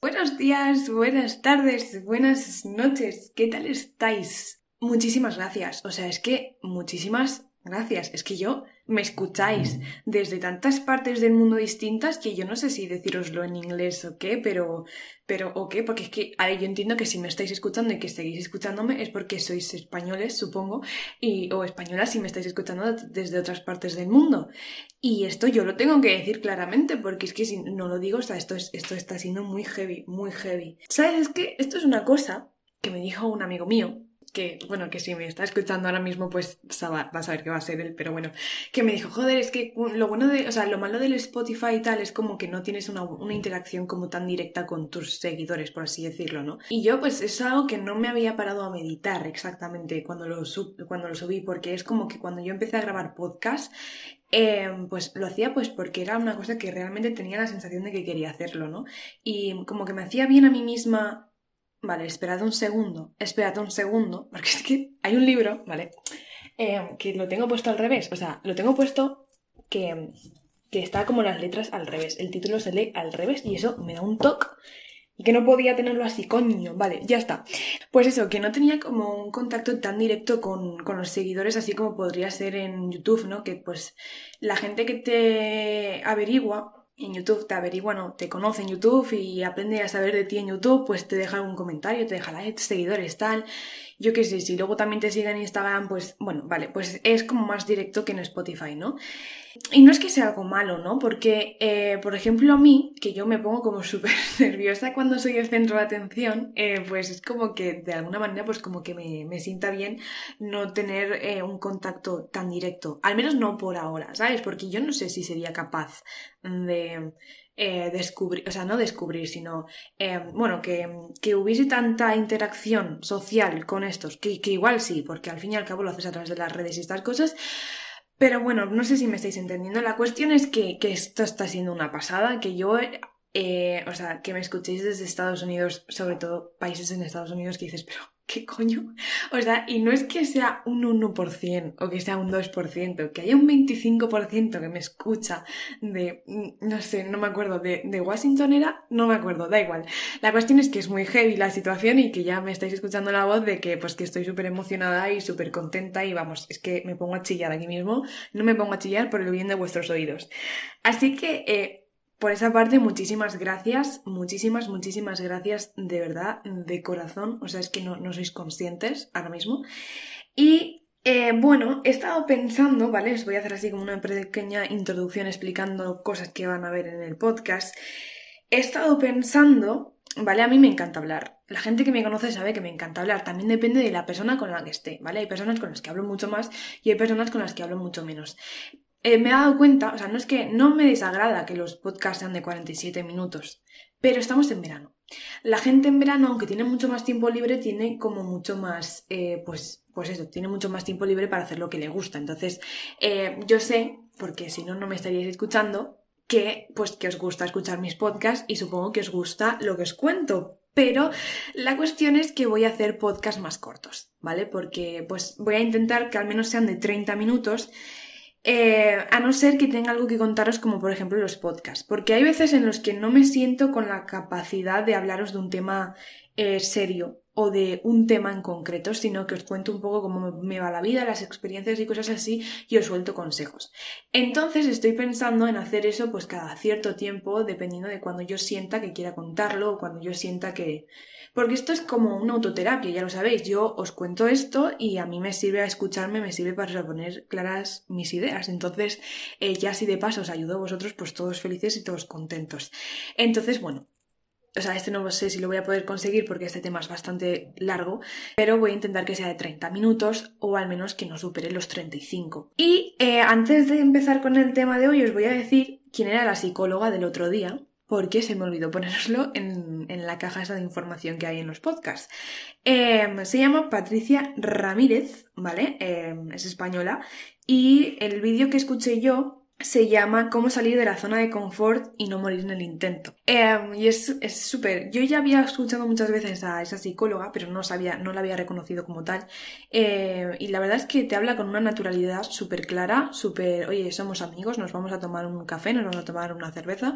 Buenos días, buenas tardes, buenas noches, ¿qué tal estáis? Muchísimas gracias, o sea, es que muchísimas gracias, es que yo me escucháis desde tantas partes del mundo distintas que yo no sé si deciroslo en inglés o qué, pero, pero o qué, porque es que, a yo entiendo que si me estáis escuchando y que seguís escuchándome es porque sois españoles, supongo, y, o españolas si me estáis escuchando desde otras partes del mundo. Y esto yo lo tengo que decir claramente, porque es que si no lo digo, o sea, esto, es, esto está siendo muy heavy, muy heavy. ¿Sabes? Es que esto es una cosa que me dijo un amigo mío, que, bueno, que si me está escuchando ahora mismo, pues va a saber que va a ser él, pero bueno, que me dijo, joder, es que lo bueno de, o sea, lo malo del Spotify y tal es como que no tienes una, interacción como tan directa con tus seguidores, por así decirlo, ¿no? Y yo, pues es algo que no me había parado a meditar exactamente cuando lo, cuando lo subí, porque es como que cuando yo empecé a grabar podcast, eh, pues lo hacía pues porque era una cosa que realmente tenía la sensación de que quería hacerlo, ¿no? Y como que me hacía bien a mí misma Vale, esperad un segundo, esperad un segundo, porque es que hay un libro, ¿vale? Eh, que lo tengo puesto al revés, o sea, lo tengo puesto que, que está como las letras al revés, el título se lee al revés y eso me da un toque y que no podía tenerlo así, coño, vale, ya está. Pues eso, que no tenía como un contacto tan directo con, con, los seguidores así como podría ser en YouTube, ¿no? Que pues la gente que te averigua en YouTube te averigua, no, te conoce en YouTube y aprende a saber de ti en YouTube, pues te deja algún comentario, te deja like, seguidores, tal. Yo qué sé, si luego también te siguen en Instagram, pues bueno, vale, pues es como más directo que en Spotify, ¿no? Y no es que sea algo malo, ¿no? Porque, eh, por ejemplo, a mí, que yo me pongo como súper nerviosa cuando soy el centro de atención, eh, pues es como que de alguna manera, pues como que me, me sienta bien no tener eh, un contacto tan directo. Al menos no por ahora, ¿sabes? Porque yo no sé si sería capaz de descubrir, o sea, no descubrir, sino, bueno, que, que, hubiese tanta interacción social con estos, que, que igual sí, porque al fin y al cabo lo haces a través de las redes y estas cosas, pero bueno, no sé si me estáis entendiendo. La cuestión es que, que esto está siendo una pasada, que yo, eh, o sea, que me escuchéis desde Estados Unidos, sobre todo países en Estados Unidos que dices, pero ¿qué coño? O sea, y no es que sea un 1% o que sea un 2%, que haya un 25% que me escucha de, mm, no sé, no me acuerdo, de, de, Washington era, no me acuerdo, da igual. La cuestión es que es muy heavy la situación y que ya me estáis escuchando la voz de que pues que estoy súper emocionada y súper contenta y vamos, es que me pongo a chillar aquí mismo, no me pongo a chillar por el bien de vuestros oídos. Así que, eh, por esa parte, muchísimas gracias, muchísimas, muchísimas gracias de verdad, de corazón. O sea, es que no, no sois conscientes ahora mismo. Y eh, bueno, he estado pensando, ¿vale? Os voy a hacer así como una pequeña introducción explicando cosas que van a ver en el podcast. He estado pensando, ¿vale? A mí me encanta hablar. La gente que me conoce sabe que me encanta hablar. También depende de la persona con la que esté, ¿vale? Hay personas con las que hablo mucho más y hay personas con las que hablo mucho menos. Eh, me he dado cuenta, o sea, no es que no me desagrada que los podcasts sean de 47 minutos, pero estamos en verano. La gente en verano, aunque tiene mucho más tiempo libre, tiene como mucho más, eh, pues, pues eso, tiene mucho más tiempo libre para hacer lo que le gusta. Entonces, eh, yo sé, porque si no, no me estaríais escuchando, que, pues, que os gusta escuchar mis podcasts y supongo que os gusta lo que os cuento. Pero la cuestión es que voy a hacer podcasts más cortos, ¿vale? Porque, pues, voy a intentar que al menos sean de 30 minutos eh, a no ser que tenga algo que contaros como por ejemplo los podcasts, porque hay veces en los que no me siento con la capacidad de hablaros de un tema eh, serio o de un tema en concreto, sino que os cuento un poco cómo me va la vida, las experiencias y cosas así, y os suelto consejos. Entonces estoy pensando en hacer eso pues cada cierto tiempo, dependiendo de cuando yo sienta que quiera contarlo o cuando yo sienta que, porque esto es como una autoterapia, ya lo sabéis. Yo os cuento esto y a mí me sirve a escucharme, me sirve para poner claras mis ideas. Entonces, eh, ya si de paso os ayudo a vosotros, pues todos felices y todos contentos. Entonces, bueno, o sea, este no sé si lo voy a poder conseguir porque este tema es bastante largo, pero voy a intentar que sea de 30 minutos o al menos que no supere los 35. Y eh, antes de empezar con el tema de hoy os voy a decir quién era la psicóloga del otro día, porque se me olvidó poneroslo en, la caja esa de información que hay en los podcasts. Em, se llama Patricia Ramírez, ¿vale? Em, es española. Y el vídeo que escuché yo se llama Cómo salir de la zona de confort y no morir en el intento. Em, y es súper. Yo ya había escuchado muchas veces a esa psicóloga, pero no sabía, no la había reconocido como tal. y la verdad es que te habla con una naturalidad súper clara, súper, oye, somos amigos, nos vamos a tomar un café, nos vamos a tomar una cerveza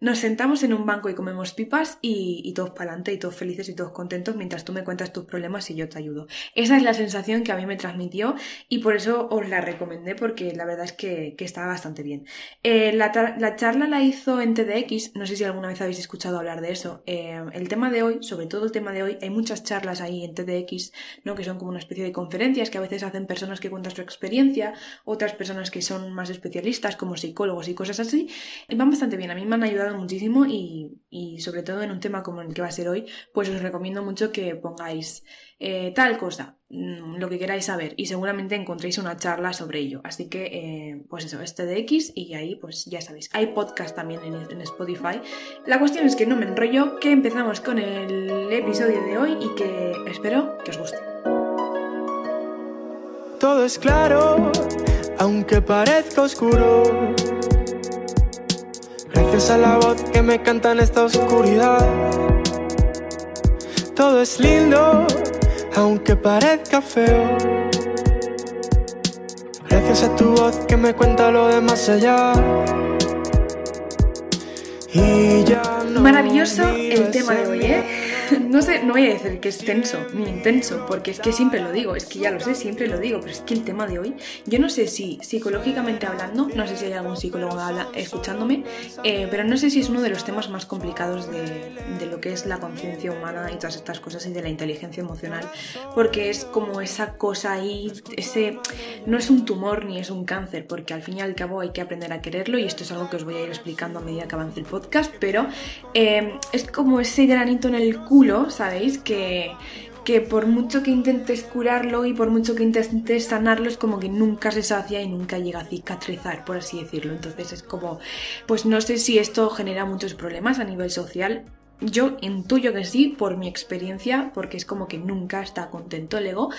nos sentamos en un banco y comemos pipas y, todos para adelante y todos felices y todos contentos mientras tú me cuentas tus problemas y yo te ayudo. Esa es la sensación que a mí me transmitió y por eso os la recomendé porque la verdad es que, que estaba bastante bien. Eh, la, charla la hizo en TDX, no sé si alguna vez habéis escuchado hablar de eso. Eh, el tema de hoy, sobre todo el tema de hoy, hay muchas charlas ahí en TDX, ¿no? que son como una especie de conferencias que a veces hacen personas que cuentan su experiencia, otras personas que son más especialistas como psicólogos y cosas así. Van bastante bien, a mí me han ayudado muchísimo y, sobre todo en un tema como el que va a ser hoy, pues os recomiendo mucho que pongáis eh, tal cosa, mm, lo que queráis saber y seguramente encontréis una charla sobre ello. Así que, eh, pues eso, este de X y ahí pues ya sabéis. Hay podcast también en, en, Spotify. La cuestión es que no me enrollo, que empezamos con el episodio de hoy y que espero que os guste. Todo es claro, aunque parezca oscuro Gracias a la voz que me canta en esta oscuridad. Todo es lindo, aunque parezca feo. Gracias a tu voz que me cuenta lo de más allá. Y ya Maravilloso el tema de hoy, ¿eh? no sé, no voy a decir que es tenso ni intenso, porque es que siempre lo digo, es que ya lo sé, siempre lo digo, pero es que el tema de hoy, yo no sé si psicológicamente hablando, no sé si hay algún psicólogo escuchándome, eh, pero no sé si es uno de los temas más complicados de, de lo que es la conciencia humana y todas estas cosas y de la inteligencia emocional, porque es como esa cosa ahí, ese, no es un tumor ni es un cáncer, porque al fin y al cabo hay que aprender a quererlo y esto es algo que os voy a ir explicando a medida que avance el podcast, pero eh, es como ese granito en el culo ¿sabéis? Que, que por mucho que intentes curarlo y por mucho que intentes sanarlo, es como que nunca se sacia y nunca llega a cicatrizar, por así decirlo. Entonces es como, pues no sé si esto genera muchos problemas a nivel social. Yo intuyo que sí, por mi experiencia, porque es como que nunca está contento el ego.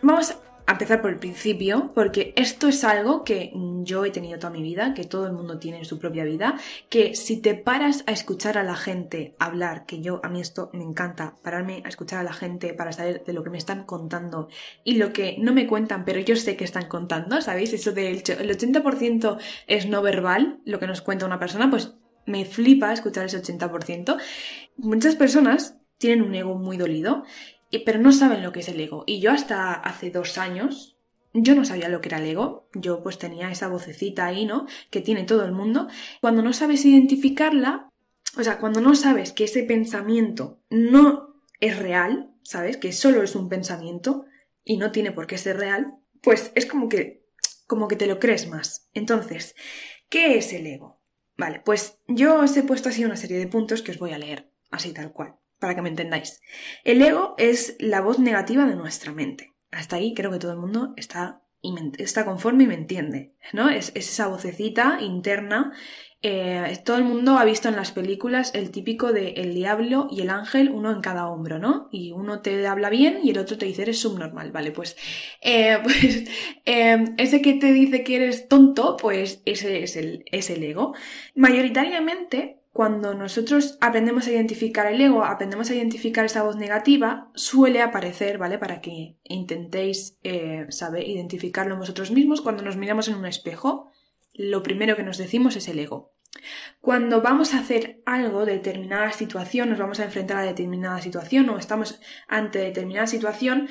Vamos a empezar por el principio, porque esto es algo que yo he tenido toda mi vida, que todo el mundo tiene en su propia vida, que si te paras a escuchar a la gente hablar, que yo a mí esto me encanta, pararme a escuchar a la gente para saber de lo que me están contando y lo que no me cuentan, pero yo sé que están contando, ¿sabéis? Eso del el 80% es no verbal, lo que nos cuenta una persona, pues me flipa escuchar ese 80%. Muchas personas tienen un ego muy dolido pero no saben lo que es el ego. Y yo hasta hace dos años, yo no sabía lo que era el ego. Yo pues tenía esa vocecita ahí, ¿no? Que tiene todo el mundo. Cuando no sabes identificarla, o sea, cuando no sabes que ese pensamiento no es real, ¿sabes? Que solo es un pensamiento y no tiene por qué ser real, pues es como que, como que te lo crees más. Entonces, ¿qué es el ego? Vale, pues yo os he puesto así una serie de puntos que os voy a leer, así tal cual para que me entendáis. El ego es la voz negativa de nuestra mente. Hasta ahí creo que todo el mundo está, está conforme y me entiende, ¿no? Es, esa vocecita interna. Eh, todo el mundo ha visto en las películas el típico de el diablo y el ángel, uno en cada hombro, ¿no? Y uno te habla bien y el otro te dice eres subnormal, ¿vale? Pues, eh, pues eh, ese que te dice que eres tonto, pues ese es el, es el ego. Mayoritariamente cuando nosotros aprendemos a identificar el ego, aprendemos a identificar esa voz negativa, suele aparecer, ¿vale? Para que intentéis eh, saber identificarlo vosotros mismos. Cuando nos miramos en un espejo, lo primero que nos decimos es el ego. Cuando vamos a hacer algo, determinada situación, nos vamos a enfrentar a determinada situación o estamos ante determinada situación,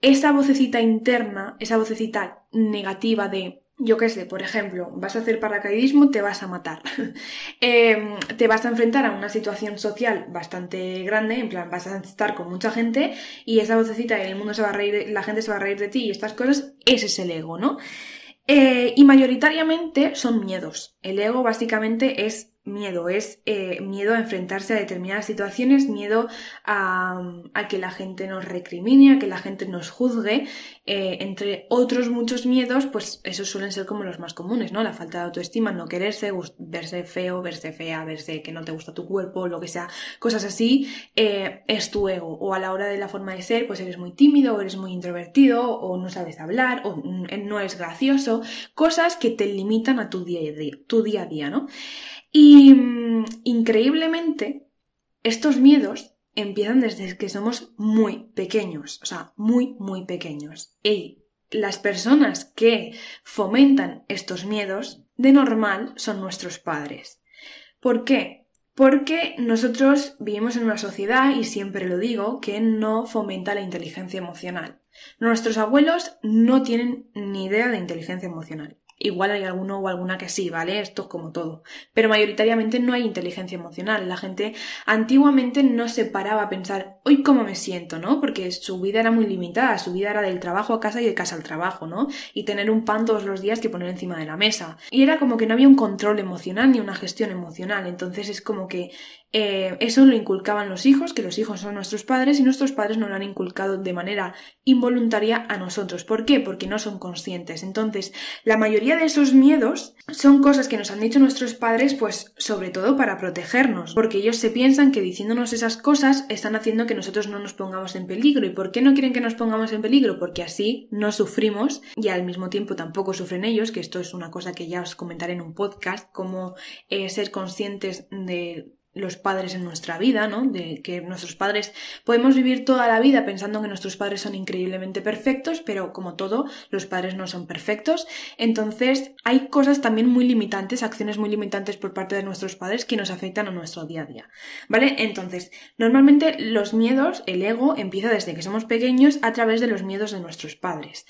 esa vocecita interna, esa vocecita negativa de yo qué sé, por ejemplo, vas a hacer paracaidismo, te vas a matar. Em, te vas a enfrentar a una situación social bastante grande, en plan, vas a estar con mucha gente y esa vocecita y el mundo se va a reír, la gente se va a reír de ti y estas cosas, ese es el ego, ¿no? Eh, y mayoritariamente son miedos. El ego básicamente es miedo, es eh, miedo a enfrentarse a determinadas situaciones, miedo a, que la gente nos recrimine, a que la gente nos juzgue, eh, entre otros muchos miedos, pues esos suelen ser como los más comunes, ¿no? La falta de autoestima, no quererse, verse feo, verse fea, verse que no te gusta tu cuerpo, lo que sea, cosas así, eh, es tu ego. O a la hora de la forma de ser, pues eres muy tímido, o eres muy introvertido, o no sabes hablar, o no es gracioso, cosas que te limitan a tu día a día, día a día, ¿no? Y mm, increíblemente, estos miedos empiezan desde que somos muy pequeños, o sea, muy, muy pequeños. Y las personas que fomentan estos miedos, de normal, son nuestros padres. ¿Por qué? Porque nosotros vivimos en una sociedad, y siempre lo digo, que no fomenta la inteligencia emocional. Nuestros abuelos no tienen ni idea de inteligencia emocional. Igual hay alguno o alguna que sí, ¿vale? Esto es como todo. Pero mayoritariamente no hay inteligencia emocional. La gente antiguamente no se paraba a pensar, hoy cómo me siento, ¿no? Porque su vida era muy limitada, su vida era del trabajo a casa y de casa al trabajo, ¿no? Y tener un pan todos los días que poner encima de la mesa. Y era como que no había un control emocional ni una gestión emocional. Entonces es como que eh, eso lo inculcaban los hijos, que los hijos son nuestros padres y nuestros padres nos lo han inculcado de manera involuntaria a nosotros. ¿Por qué? Porque no son conscientes. Entonces, la mayoría de esos miedos son cosas que nos han dicho nuestros padres, pues sobre todo para protegernos, porque ellos se piensan que diciéndonos esas cosas están haciendo que nosotros no nos pongamos en peligro. ¿Y por qué no quieren que nos pongamos en peligro? Porque así no sufrimos y al mismo tiempo tampoco sufren ellos, que esto es una cosa que ya os comentaré en un podcast, cómo eh, ser conscientes de los padres en nuestra vida, ¿no? De que nuestros padres podemos vivir toda la vida pensando que nuestros padres son increíblemente perfectos, pero como todo, los padres no son perfectos. Entonces, hay cosas también muy limitantes, acciones muy limitantes por parte de nuestros padres que nos afectan a nuestro día a día. ¿Vale? Entonces, normalmente los miedos, el ego, empieza desde que somos pequeños a través de los miedos de nuestros padres.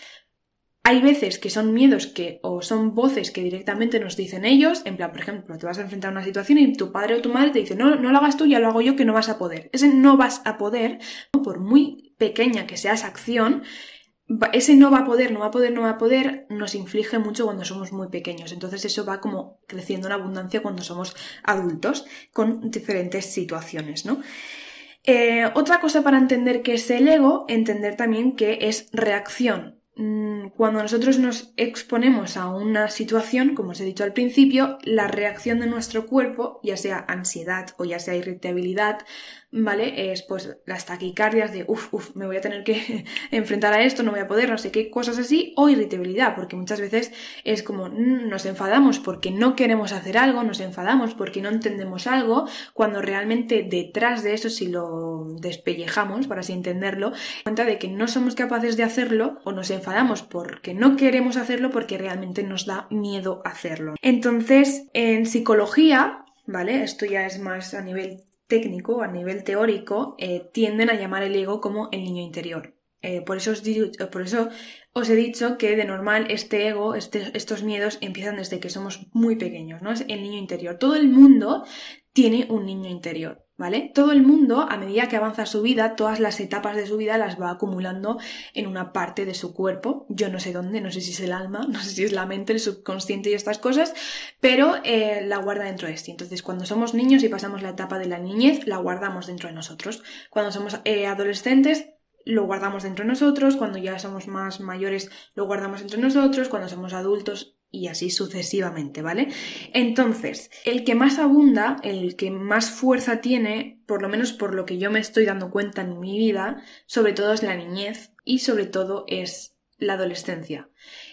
Hay veces que son miedos que, o son voces que directamente nos dicen ellos, en plan, por ejemplo, te vas a enfrentar a una situación y tu padre o tu madre te dice, no, no lo hagas tú, ya lo hago yo, que no vas a poder. Ese no vas a poder, por muy pequeña que sea esa acción, ese no va a poder, no va a poder, no va a poder, nos inflige mucho cuando somos muy pequeños. Entonces eso va como creciendo en abundancia cuando somos adultos, con diferentes situaciones, ¿no? Eh, otra cosa para entender que es el ego, entender también que es reacción. Mm, cuando nosotros nos exponemos a una situación, como os he dicho al principio, la reacción de nuestro cuerpo, ya sea ansiedad o ya sea irritabilidad, ¿vale? Es pues las taquicardias de, uff, uff, me voy a tener que enfrentar a esto, no voy a poder, no sé qué, cosas así, o irritabilidad, porque muchas veces es como mm, nos enfadamos porque no queremos hacer algo, nos enfadamos porque no entendemos algo, cuando realmente detrás de eso, si lo despellejamos, para así entenderlo, cuenta de que no somos capaces de hacerlo o nos enfadamos porque no queremos hacerlo porque realmente nos da miedo hacerlo. Entonces, en psicología, ¿vale? Esto ya es más a nivel técnico, a nivel teórico, eh, tienden a llamar el ego como el niño interior. Eh, por, eso os por, eso os he dicho que de normal este ego, este, estos miedos empiezan desde que somos muy pequeños, ¿no? Es el niño interior. Todo el mundo tiene un niño interior. ¿Vale? Todo el mundo, a medida que avanza su vida, todas las etapas de su vida las va acumulando en una parte de su cuerpo. Yo no sé dónde, no sé si es el alma, no sé si es la mente, el subconsciente y estas cosas, pero eh, la guarda dentro de sí. Entonces, cuando somos niños y pasamos la etapa de la niñez, la guardamos dentro de nosotros. Cuando somos eh, adolescentes, lo guardamos dentro de nosotros, cuando ya somos más mayores lo guardamos entre nosotros, cuando somos adultos y así sucesivamente, ¿vale? Entonces, el que más abunda, el que más fuerza tiene, por lo menos por lo que yo me estoy dando cuenta en mi vida, sobre todo es la niñez y sobre todo es la adolescencia.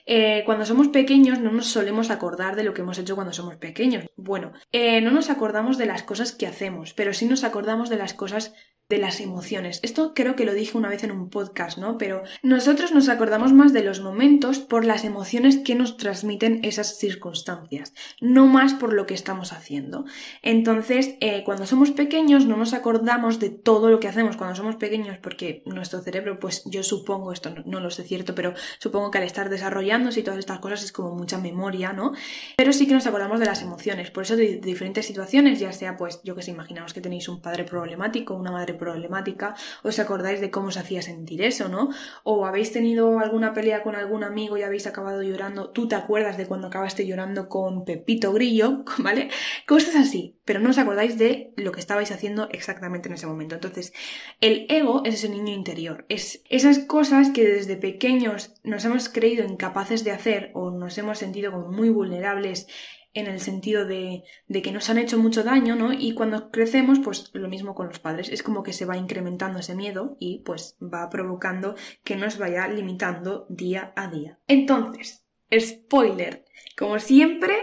Eh, cuando somos pequeños no nos solemos acordar de lo que hemos hecho cuando somos pequeños. Bueno, eh, no nos acordamos de las cosas que hacemos, pero sí nos acordamos de las cosas de las emociones. Esto creo que lo dije una vez en un podcast, ¿no? Pero nosotros nos acordamos más de los momentos por las emociones que nos transmiten esas circunstancias, no más por lo que estamos haciendo. Entonces, eh, cuando somos pequeños no nos acordamos de todo lo que hacemos cuando somos pequeños porque nuestro cerebro, pues yo supongo, esto no, lo sé cierto, pero supongo que al estar desarrollándose y todas estas cosas es como mucha memoria, ¿no? Pero sí que nos acordamos de las emociones, por eso de, diferentes situaciones, ya sea pues yo que sé, imaginaos que tenéis un padre problemático, una madre problemática, os acordáis de cómo os hacía sentir eso, ¿no? O habéis tenido alguna pelea con algún amigo y habéis acabado llorando, tú te acuerdas de cuando acabaste llorando con Pepito Grillo, ¿vale? Cosas así, pero no os acordáis de lo que estabais haciendo exactamente en ese momento. Entonces, el ego es ese niño interior, es esas cosas que desde pequeños nos hemos creído incapaces de hacer o nos hemos sentido como muy vulnerables en el sentido de, de, que nos han hecho mucho daño, ¿no? Y cuando crecemos, pues lo mismo con los padres, es como que se va incrementando ese miedo y pues va provocando que nos vaya limitando día a día. Entonces, spoiler, como siempre,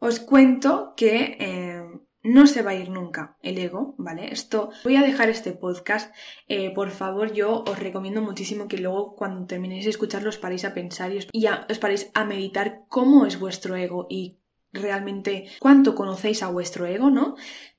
os cuento que eh, no se va a ir nunca el ego, ¿vale? Esto, voy a dejar este podcast, eh, por favor, yo os recomiendo muchísimo que luego cuando terminéis de escucharlo os paréis a pensar y os, os paréis a meditar cómo es vuestro ego y realmente cuánto conocéis a vuestro ego, ¿no?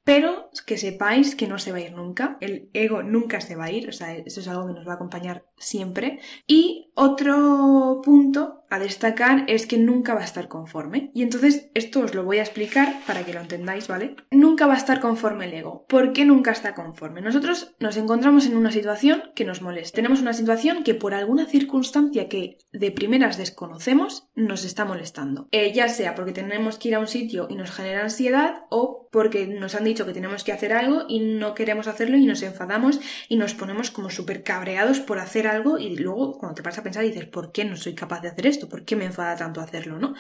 pero que sepáis que no se va a ir nunca, el ego nunca se va a ir, o sea, eso es algo que nos va a acompañar siempre. Y otro punto a destacar es que nunca va a estar conforme. Y entonces esto os lo voy a explicar para que lo entendáis, ¿vale? Nunca va a estar conforme el ego. ¿Por qué nunca está conforme? Nosotros nos encontramos en una situación que nos molesta. Tenemos una situación que por alguna circunstancia que de primeras desconocemos nos está molestando. Eh, ya sea porque tenemos que ir a un sitio y nos genera ansiedad o porque nos han dicho que tenemos que hacer algo y no queremos hacerlo y nos enfadamos y nos ponemos como súper cabreados por hacer algo y luego cuando te vas a pensar dices, ¿por qué no soy capaz de hacer esto? ¿Por qué me enfada tanto hacerlo, no?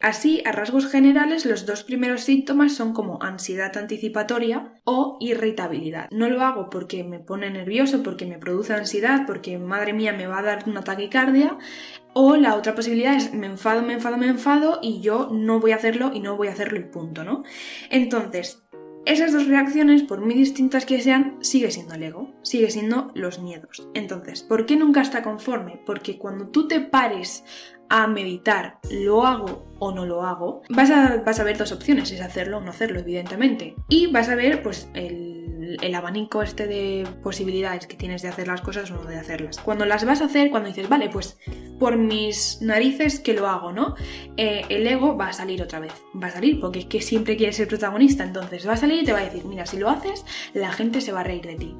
Así, a rasgos generales, los dos primeros síntomas son como ansiedad anticipatoria o irritabilidad. No lo hago porque me pone nervioso, porque me produce ansiedad, porque madre mía me va a dar una taquicardia. O la otra posibilidad es me enfado, me enfado, me enfado y yo no voy a hacerlo y no voy a hacerlo y punto, ¿no? Entonces, esas dos reacciones, por muy distintas que sean, sigue siendo el ego, sigue siendo los miedos. Entonces, ¿por qué nunca está conforme? Porque cuando tú te pares a meditar, ¿lo hago o no lo hago? Vas a, vas a ver dos opciones, es hacerlo o no hacerlo, evidentemente. Y vas a ver, pues, el el, abanico este de posibilidades que tienes de hacer las cosas o no de hacerlas. Cuando las vas a hacer, cuando dices, vale, pues por mis narices que lo hago, ¿no? Eh, el ego va a salir otra vez, va a salir porque es que siempre quiere ser protagonista, entonces va a salir y te va a decir, mira, si lo haces, la gente se va a reír de ti.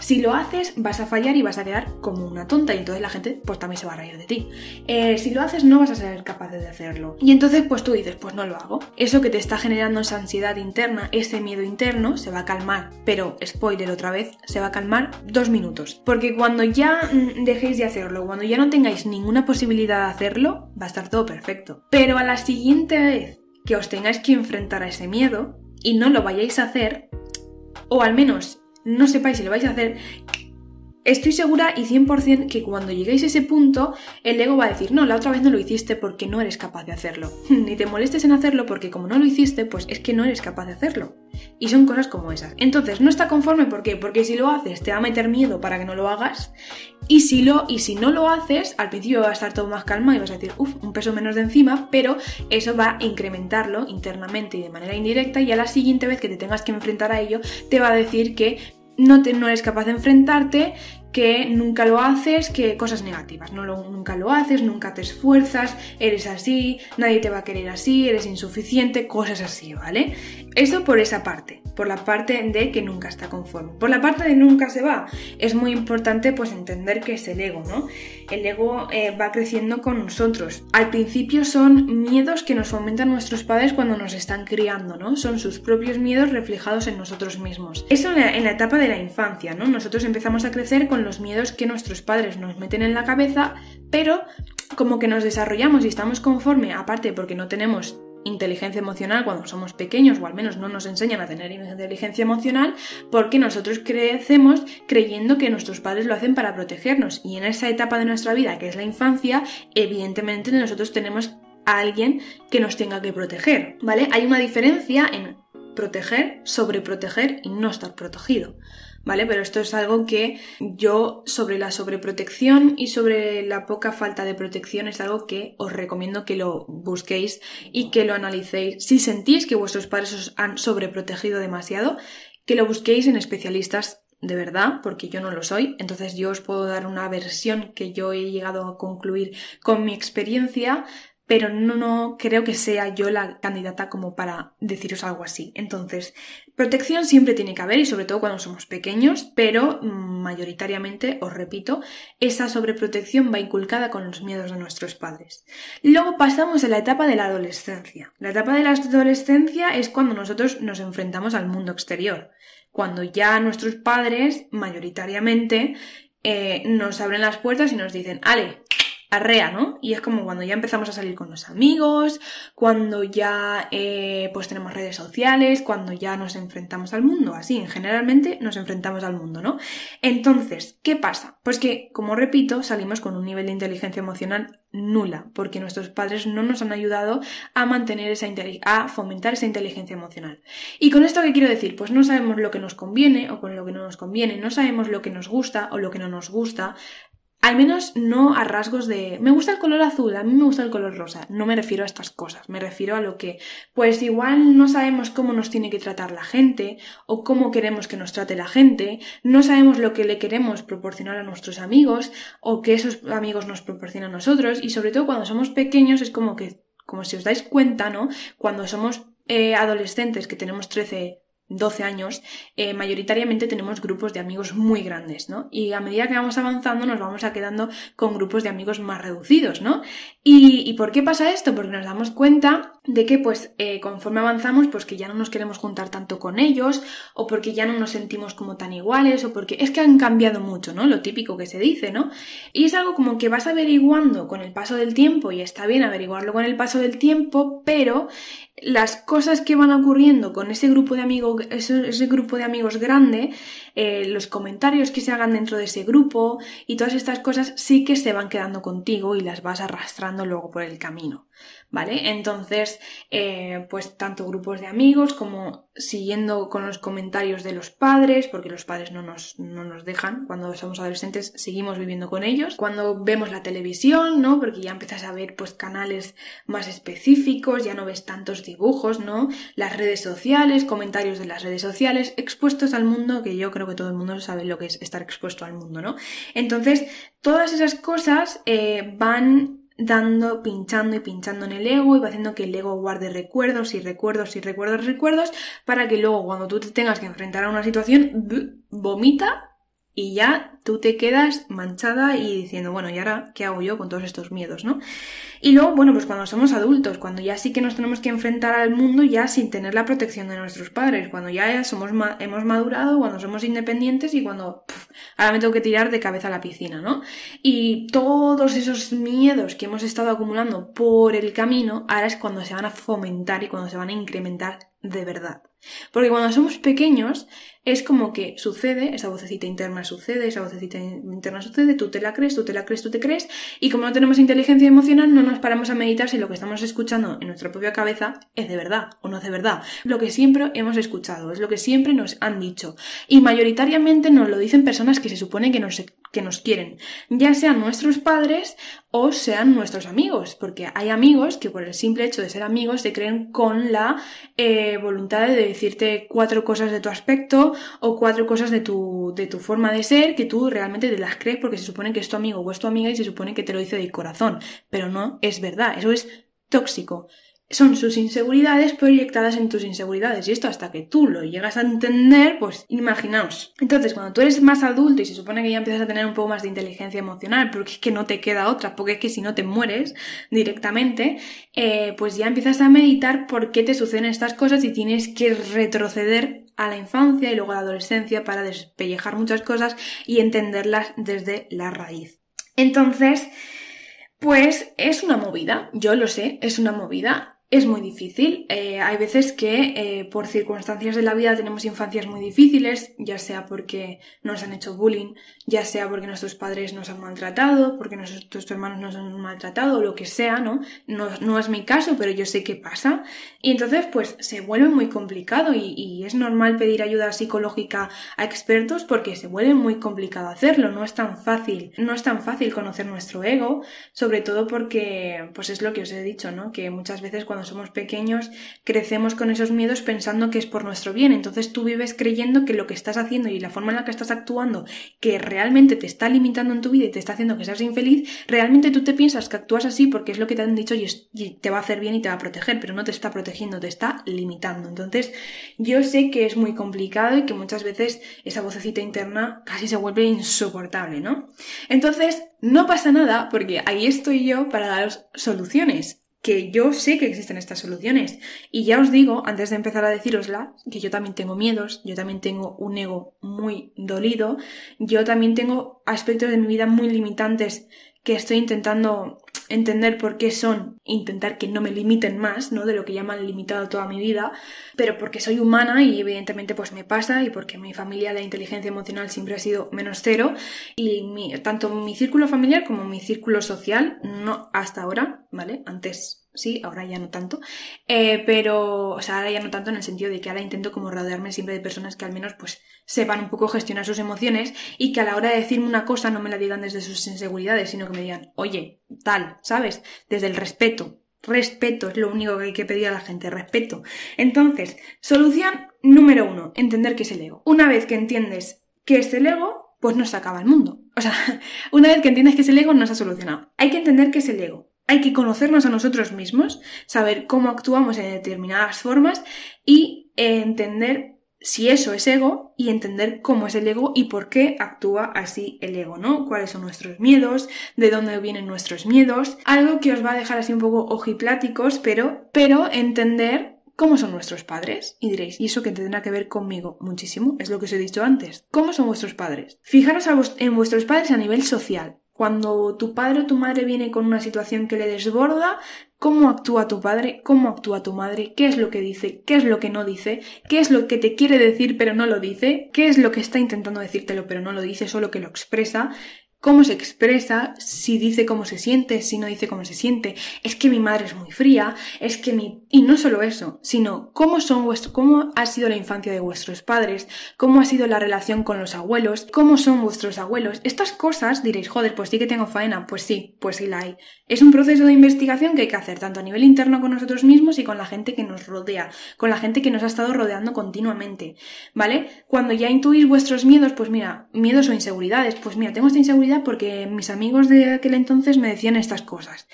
Si lo haces, vas a fallar y vas a quedar como una tonta y entonces la gente pues también se va a reír de ti. Eh, si lo haces, no vas a ser capaz de hacerlo. Y entonces pues tú dices, pues no lo hago. Eso que te está generando esa ansiedad interna, ese miedo interno, se va a calmar, pero spoiler otra vez, se va a calmar dos minutos. Porque cuando ya mm, dejéis de hacerlo, cuando ya no tengáis ninguna posibilidad de hacerlo, va a estar todo perfecto. Pero a la siguiente vez que os tengáis que enfrentar a ese miedo y no lo vayáis a hacer, o al menos no sepáis si lo vais a hacer, Estoy segura y 100% que cuando lleguéis a ese punto, el ego va a decir, no, la otra vez no lo hiciste porque no eres capaz de hacerlo. Ni te molestes en hacerlo porque como no lo hiciste, pues es que no eres capaz de hacerlo. Y son cosas como esas. Entonces, no está conforme, ¿por qué? Porque si lo haces, te va a meter miedo para que no lo hagas. Y si, lo, y si no lo haces, al principio va a estar todo más calma y vas a decir, uff, un peso menos de encima, pero eso va a incrementarlo internamente y de manera indirecta. Y a la siguiente vez que te tengas que enfrentar a ello, te va a decir que no, te, no eres capaz de enfrentarte, que nunca lo haces, que cosas negativas, no lo, nunca lo haces, nunca te esfuerzas, eres así, nadie te va a querer así, eres insuficiente, cosas así, ¿vale? Eso por esa parte, por la parte de que nunca está conforme. Por la parte de nunca se va, es muy importante pues entender que es el ego, ¿no? El ego eh, va creciendo con nosotros. Al principio son miedos que nos fomentan nuestros padres cuando nos están criando, ¿no? Son sus propios miedos reflejados en nosotros mismos. Eso en la, en la etapa de la infancia, ¿no? Nosotros empezamos a crecer con los miedos que nuestros padres nos meten en la cabeza, pero como que nos desarrollamos y estamos conforme, aparte porque no tenemos inteligencia emocional cuando somos pequeños, o al menos no nos enseñan a tener inteligencia emocional, porque nosotros crecemos creyendo que nuestros padres lo hacen para protegernos. Y en esa etapa de nuestra vida, que es la infancia, evidentemente nosotros tenemos a alguien que nos tenga que proteger, ¿vale? Hay una diferencia en proteger, sobreproteger y no estar protegido. ¿Vale? Pero esto es algo que yo sobre la sobreprotección y sobre la poca falta de protección es algo que os recomiendo que lo busquéis y que lo analicéis. Si sentís que vuestros padres os han sobreprotegido demasiado, que lo busquéis en especialistas de verdad, porque yo no lo soy, entonces yo os puedo dar una versión que yo he llegado a concluir con mi experiencia, pero no, no creo que sea yo la candidata como para deciros algo así. Entonces, protección siempre tiene que haber y sobre todo cuando somos pequeños, pero mayoritariamente, os repito, esa sobreprotección va inculcada con los miedos de nuestros padres. Luego pasamos a la etapa de la adolescencia. La etapa de la adolescencia es cuando nosotros nos enfrentamos al mundo exterior, cuando ya nuestros padres, mayoritariamente, eh, nos abren las puertas y nos dicen, Ale, Y es como cuando ya empezamos a salir con los amigos, cuando ya eh, pues tenemos redes sociales, cuando ya nos enfrentamos al mundo, así, generalmente nos enfrentamos al mundo, ¿no? Entonces, ¿qué pasa? Pues que, como repito, salimos con un nivel de inteligencia emocional nula, porque nuestros padres no nos han ayudado a mantener esa a fomentar esa inteligencia emocional. ¿Y con esto qué quiero decir? Pues no sabemos lo que nos conviene o con lo que no nos conviene, no sabemos lo que nos gusta o lo que no nos gusta, Al menos no a rasgos de me gusta el color azul, a mí me gusta el color rosa. No me refiero a estas cosas, me refiero a lo que pues igual no sabemos cómo nos tiene que tratar la gente o cómo queremos que nos trate la gente, no sabemos lo que le queremos proporcionar a nuestros amigos o que esos amigos nos proporcionan a nosotros y sobre todo cuando somos pequeños es como que, como si os dais cuenta, ¿no? Cuando somos eh, adolescentes que tenemos 13, 12 años, eh, mayoritariamente tenemos grupos de amigos muy grandes, ¿no? Y a medida que vamos avanzando nos vamos a quedando con grupos de amigos más reducidos, ¿no? ¿Y, por qué pasa esto? Porque nos damos cuenta de que, pues, eh, conforme avanzamos, pues que ya no nos queremos juntar tanto con ellos, o porque ya no nos sentimos como tan iguales, o porque es que han cambiado mucho, ¿no? Lo típico que se dice, ¿no? Y es algo como que vas averiguando con el paso del tiempo, y está bien averiguarlo con el paso del tiempo, pero las cosas que van ocurriendo con ese grupo de amigos, ese, grupo de amigos grande, eh, los comentarios que se hagan dentro de ese grupo y todas estas cosas sí que se van quedando contigo y las vas arrastrando luego por el camino. ¿Vale? Entonces, eh, pues tanto grupos de amigos como siguiendo con los comentarios de los padres, porque los padres no nos, no nos dejan, cuando somos adolescentes seguimos viviendo con ellos, cuando vemos la televisión, ¿no? Porque ya empiezas a ver pues canales más específicos, ya no ves tantos dibujos, ¿no? Las redes sociales, comentarios de las redes sociales, expuestos al mundo, que yo creo que todo el mundo sabe lo que es estar expuesto al mundo, ¿no? Entonces, todas esas cosas eh, van dando, pinchando y pinchando en el ego y va haciendo que el ego guarde recuerdos y recuerdos y recuerdos recuerdos para que luego cuando tú te tengas que enfrentar a una situación, vomita y ya tú te quedas manchada y diciendo, bueno, ¿y ahora qué hago yo con todos estos miedos, no? Y luego, bueno, pues cuando somos adultos, cuando ya sí que nos tenemos que enfrentar al mundo ya sin tener la protección de nuestros padres, cuando ya somos hemos madurado, cuando somos independientes y cuando ahora me tengo que tirar de cabeza a la piscina, ¿no? Y todos esos miedos que hemos estado acumulando por el camino, ahora es cuando se van a fomentar y cuando se van a incrementar de verdad. Porque cuando somos pequeños es como que sucede, esa vocecita interna sucede, esa vocecita interna sucede, tú te la crees, tú te la crees, tú te crees, y como no tenemos inteligencia emocional no nos paramos a meditar si lo que estamos escuchando en nuestra propia cabeza es de verdad o no es de verdad. Lo que siempre hemos escuchado, es lo que siempre nos han dicho. Y mayoritariamente nos lo dicen personas que se supone que nos, que nos quieren, ya sean nuestros padres o sean nuestros amigos, porque hay amigos que por el simple hecho de ser amigos se creen con la eh, voluntad de decirte cuatro cosas de tu aspecto o cuatro cosas de tu, de tu forma de ser que tú realmente te las crees porque se supone que es tu amigo o es tu amiga y se supone que te lo dice de corazón, pero no es verdad, eso es tóxico son sus inseguridades proyectadas en tus inseguridades. Y esto hasta que tú lo llegas a entender, pues imaginaos. Entonces, cuando tú eres más adulto y se supone que ya empiezas a tener un poco más de inteligencia emocional, porque es que no te queda otra, porque es que si no te mueres directamente, eh, pues ya empiezas a meditar por qué te suceden estas cosas y tienes que retroceder a la infancia y luego a la adolescencia para despellejar muchas cosas y entenderlas desde la raíz. Entonces, pues es una movida, yo lo sé, es una movida es muy difícil. Eh, hay veces que eh, por circunstancias de la vida tenemos infancias muy difíciles, ya sea porque nos han hecho bullying, ya sea porque nuestros padres nos han maltratado, porque nuestros hermanos nos han maltratado, lo que sea, ¿no? ¿no? No es mi caso, pero yo sé qué pasa. Y entonces, pues se vuelve muy complicado y, y es normal pedir ayuda psicológica a expertos porque se vuelve muy complicado hacerlo. No es tan fácil, no es tan fácil conocer nuestro ego, sobre todo porque, pues es lo que os he dicho, ¿no? Que muchas veces somos pequeños crecemos con esos miedos pensando que es por nuestro bien. Entonces tú vives creyendo que lo que estás haciendo y la forma en la que estás actuando, que realmente te está limitando en tu vida y te está haciendo que seas infeliz, realmente tú te piensas que actúas así porque es lo que te han dicho y, te va a hacer bien y te va a proteger, pero no te está protegiendo, te está limitando. Entonces yo sé que es muy complicado y que muchas veces esa vocecita interna casi se vuelve insoportable, ¿no? Entonces, no pasa nada porque ahí estoy yo para daros soluciones que yo sé que existen estas soluciones. Y ya os digo, antes de empezar a decirosla, que yo también tengo miedos, yo también tengo un ego muy dolido, yo también tengo aspectos de mi vida muy limitantes que estoy intentando entender por qué son, intentar que no me limiten más, ¿no? De lo que llaman limitado toda mi vida, pero porque soy humana y evidentemente pues me pasa y porque mi familia de inteligencia emocional siempre ha sido menos cero y tanto mi círculo familiar como mi círculo social, no hasta ahora, ¿vale? Antes sí, ahora ya no tanto, eh, pero, o sea, ahora ya no tanto en el sentido de que ahora intento como rodearme siempre de personas que al menos pues sepan un poco gestionar sus emociones y que a la hora de decirme una cosa no me la digan desde sus inseguridades, sino que me digan, oye, tal, ¿sabes? Desde el respeto. Respeto es lo único que hay que pedir a la gente, respeto. Entonces, solución número uno, entender qué es el ego. Una vez que entiendes qué es el ego, pues no se acaba el mundo. O sea, una vez que entiendes qué es el ego, no se ha solucionado. Hay que entender qué es el ego. Hay que conocernos a nosotros mismos, saber cómo actuamos en determinadas formas y entender si eso es ego y entender cómo es el ego y por qué actúa así el ego, ¿no? Cuáles son nuestros miedos, de dónde vienen nuestros miedos, algo que os va a dejar así un poco ojipláticos, pero, pero entender cómo son nuestros padres. Y diréis, ¿y eso que tendrá que ver conmigo? Muchísimo, es lo que os he dicho antes. ¿Cómo son vuestros padres? Fijaros en vuestros padres a nivel social. Cuando tu padre o tu madre viene con una situación que le desborda, ¿cómo actúa tu padre? ¿Cómo actúa tu madre? ¿Qué es lo que dice? ¿Qué es lo que no dice? ¿Qué es lo que te quiere decir pero no lo dice? ¿Qué es lo que está intentando decírtelo pero no lo dice, solo que lo expresa? Cómo se expresa, si dice cómo se siente, si no dice cómo se siente, es que mi madre es muy fría, es que mi... Y no solo eso, sino cómo son vuestros, cómo ha sido la infancia de vuestros padres, cómo ha sido la relación con los abuelos, cómo son vuestros abuelos. Estas cosas diréis, joder, pues sí que tengo faena, pues sí, pues sí la hay. Es un proceso de investigación que hay que hacer tanto a nivel interno con nosotros mismos y con la gente que nos rodea, con la gente que nos ha estado rodeando continuamente, ¿vale? Cuando ya intuís vuestros miedos, pues mira, miedos o inseguridades, pues mira, tengo esta inseguridad porque mis amigos de aquel entonces me decían estas cosas.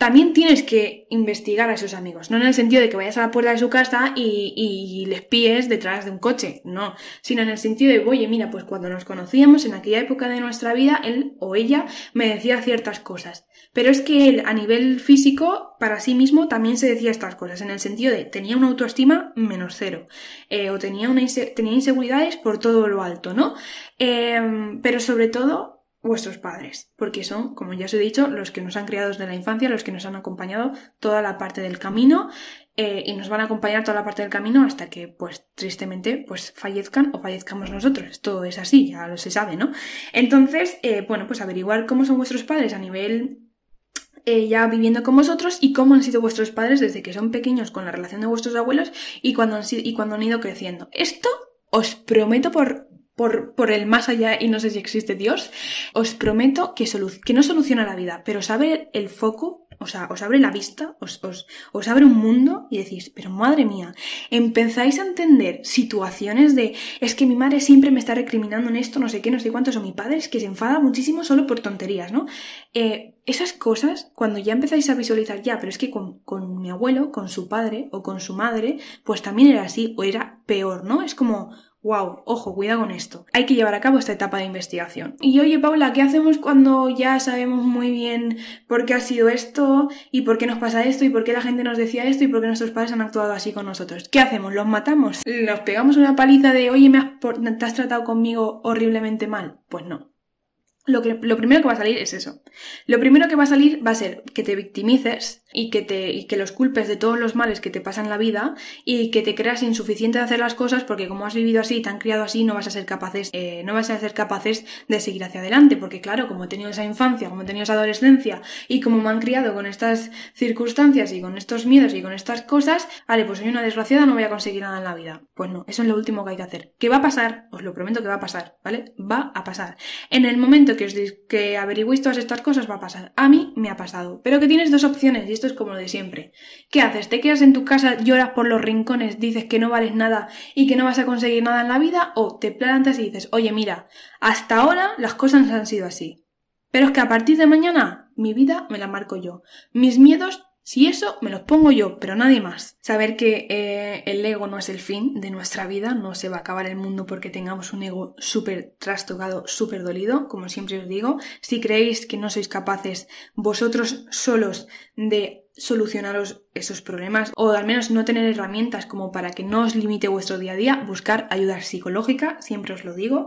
También tienes que investigar a esos amigos, no en el sentido de que vayas a la puerta de su casa y, les píes detrás de un coche, no, sino en el sentido de, oye, mira, pues cuando nos conocíamos en aquella época de nuestra vida, él o ella me decía ciertas cosas. Pero es que él, a nivel físico, para sí mismo también se decía estas cosas, en el sentido de tenía una autoestima menos cero, eh, o tenía, una tenía inseguridades por todo lo alto, ¿no? Em, pero sobre todo, vuestros padres, porque son, como ya os he dicho, los que nos han criado desde la infancia, los que nos han acompañado toda la parte del camino eh, y nos van a acompañar toda la parte del camino hasta que, pues, tristemente, pues fallezcan o fallezcamos nosotros. Todo es así, ya lo se sabe, ¿no? Entonces, eh, bueno, pues averiguar cómo son vuestros padres a nivel eh, ya viviendo con vosotros y cómo han sido vuestros padres desde que son pequeños con la relación de vuestros abuelos y cuando han, y cuando han ido creciendo. Esto os prometo por por, el más allá y no sé si existe Dios, os prometo que, que no soluciona la vida, pero os abre el foco, o sea, os abre la vista, os, os, abre un mundo y decís, pero madre mía, empezáis a entender situaciones de, es que mi madre siempre me está recriminando en esto, no sé qué, no sé cuántos, o mi padre es que se enfada muchísimo solo por tonterías, ¿no? Eh, esas cosas, cuando ya empezáis a visualizar, ya, pero es que con, con, mi abuelo, con su padre o con su madre, pues también era así, o era peor, ¿no? Es como, Wow, ojo, cuidado con esto. Hay que llevar a cabo esta etapa de investigación. Y oye, Paula, ¿qué hacemos cuando ya sabemos muy bien por qué ha sido esto y por qué nos pasa esto y por qué la gente nos decía esto y por qué nuestros padres han actuado así con nosotros? ¿Qué hacemos? ¿Los matamos? ¿Nos pegamos una paliza de, oye, me has, te has tratado conmigo horriblemente mal? Pues no lo, que, lo primero que va a salir es eso. Lo primero que va a salir va a ser que te victimices y que, te, y que los culpes de todos los males que te pasan en la vida y que te creas insuficiente de hacer las cosas porque como has vivido así, te han criado así, no vas a ser capaces, eh, no vas a ser capaces de seguir hacia adelante. Porque claro, como he tenido esa infancia, como he tenido esa adolescencia y como me han criado con estas circunstancias y con estos miedos y con estas cosas, vale, pues soy una desgraciada, no voy a conseguir nada en la vida. Pues no, eso es lo último que hay que hacer. ¿Qué va a pasar? Os lo prometo que va a pasar, ¿vale? Va a pasar. En el momento que os que averigüéis todas estas cosas va a pasar. A mí me ha pasado. Pero que tienes dos opciones y esto es como lo de siempre. ¿Qué haces? ¿Te quedas en tu casa, lloras por los rincones, dices que no vales nada y que no vas a conseguir nada en la vida? ¿O te plantas y dices, oye mira, hasta ahora las cosas han sido así. Pero es que a partir de mañana mi vida me la marco yo. Mis miedos si eso me los pongo yo, pero nadie más. Saber que eh, el ego no es el fin de nuestra vida, no se va a acabar el mundo porque tengamos un ego súper trastocado, súper dolido, como siempre os digo. Si creéis que no sois capaces vosotros solos de solucionaros esos problemas o al menos no tener herramientas como para que no os limite vuestro día a día, buscar ayuda psicológica, siempre os lo digo.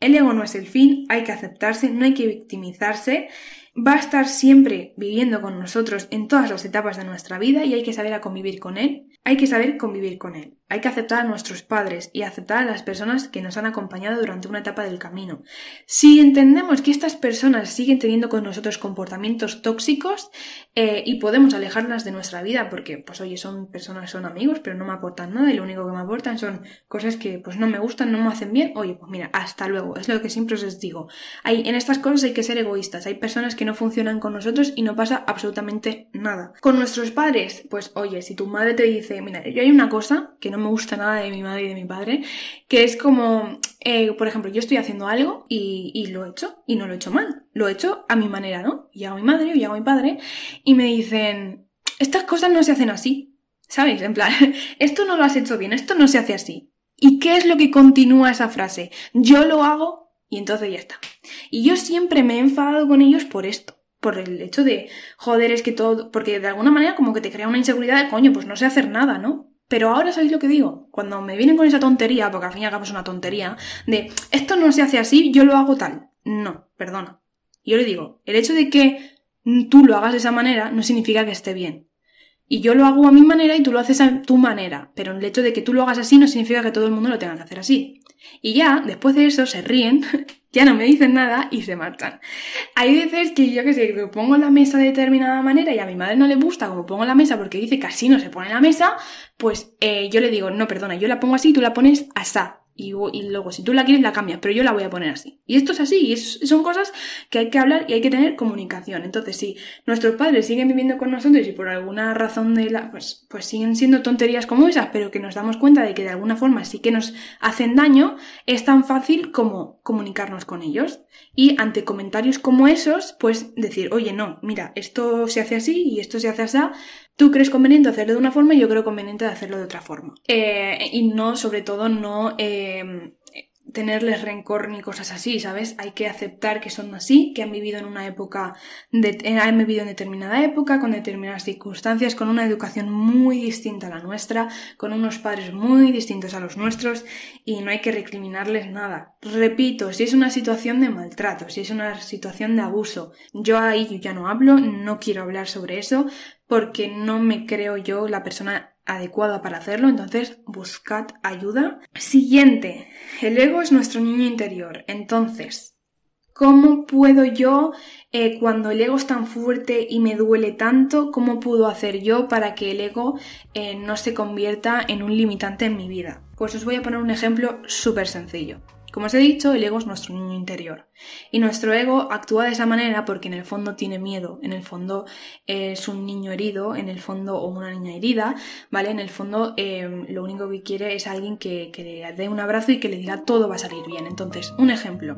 El ego no es el fin, hay que aceptarse, no hay que victimizarse va a estar siempre viviendo con nosotros en todas las etapas de nuestra vida y hay que saber a convivir con él. Hay que saber convivir con él. Hay que aceptar a nuestros padres y aceptar a las personas que nos han acompañado durante una etapa del camino. Si entendemos que estas personas siguen teniendo con nosotros comportamientos tóxicos eh, y podemos alejarlas de nuestra vida porque, pues oye, son personas, son amigos, pero no me aportan nada y lo único que me aportan son cosas que pues no me gustan, no me hacen bien, oye, pues mira, hasta luego, es lo que siempre os digo. Hay, en estas cosas hay que ser egoístas, hay personas que no funcionan con nosotros y no pasa absolutamente nada. Con nuestros padres, pues oye, si tu madre te dice, mira, yo hay una cosa que no me gusta nada de mi madre y de mi padre, que es como, eh, por ejemplo, yo estoy haciendo algo y, lo he hecho y no lo he hecho mal, lo he hecho a mi manera, ¿no? Y hago a mi madre y hago a mi padre y me dicen, estas cosas no se hacen así, ¿sabéis? En plan, esto no lo has hecho bien, esto no se hace así. ¿Y qué es lo que continúa esa frase? Yo lo hago y entonces ya está. Y yo siempre me he enfadado con ellos por esto por el hecho de, joder, es que todo, porque de alguna manera como que te crea una inseguridad de, coño, pues no sé hacer nada, ¿no? Pero ahora sabéis lo que digo, cuando me vienen con esa tontería, porque al fin y al cabo es una tontería, de esto no se hace así, yo lo hago tal. No, perdona. Yo le digo, el hecho de que tú lo hagas de esa manera no significa que esté bien. Y yo lo hago a mi manera y tú lo haces a tu manera. Pero el hecho de que tú lo hagas así no significa que todo el mundo lo tenga que hacer así. Y ya, después de eso, se ríen, ya no me dicen nada y se marchan. Hay veces que yo que sé, que pongo la mesa de determinada manera y a mi madre no le gusta como pongo la mesa porque dice que así no se pone la mesa, pues eh, yo le digo, no, perdona, yo la pongo así, tú la pones asá y, luego si tú la quieres la cambias, pero yo la voy a poner así. Y esto es así, y son cosas que hay que hablar y hay que tener comunicación. Entonces, si nuestros padres siguen viviendo con nosotros y por alguna razón de la, pues, pues siguen siendo tonterías como esas, pero que nos damos cuenta de que de alguna forma sí que nos hacen daño, es tan fácil como comunicarnos con ellos. Y ante comentarios como esos, pues decir, oye, no, mira, esto se hace así y esto se hace así, Tú crees conveniente hacerlo de una forma y yo creo conveniente hacerlo de otra forma. Eh, y no, sobre todo, no eh, tenerles rencor ni cosas así, ¿sabes? Hay que aceptar que son así, que han vivido en una época, de, eh, han vivido en determinada época, con determinadas circunstancias, con una educación muy distinta a la nuestra, con unos padres muy distintos a los nuestros y no hay que recriminarles nada. Repito, si es una situación de maltrato, si es una situación de abuso, yo ahí ya no hablo, no quiero hablar sobre eso, porque no me creo yo la persona adecuada para hacerlo, entonces buscad ayuda. Siguiente, el ego es nuestro niño interior, entonces, ¿cómo puedo yo, eh, cuando el ego es tan fuerte y me duele tanto, cómo puedo hacer yo para que el ego eh, no se convierta en un limitante en mi vida? Pues os voy a poner un ejemplo súper sencillo. Como os he dicho, el ego es nuestro niño interior. Y nuestro ego actúa de esa manera porque en el fondo tiene miedo, en el fondo es un niño herido, en el fondo, o una niña herida, ¿vale? En el fondo em, lo único que quiere es alguien que, le dé un abrazo y que le diga todo va a salir bien. Entonces, un ejemplo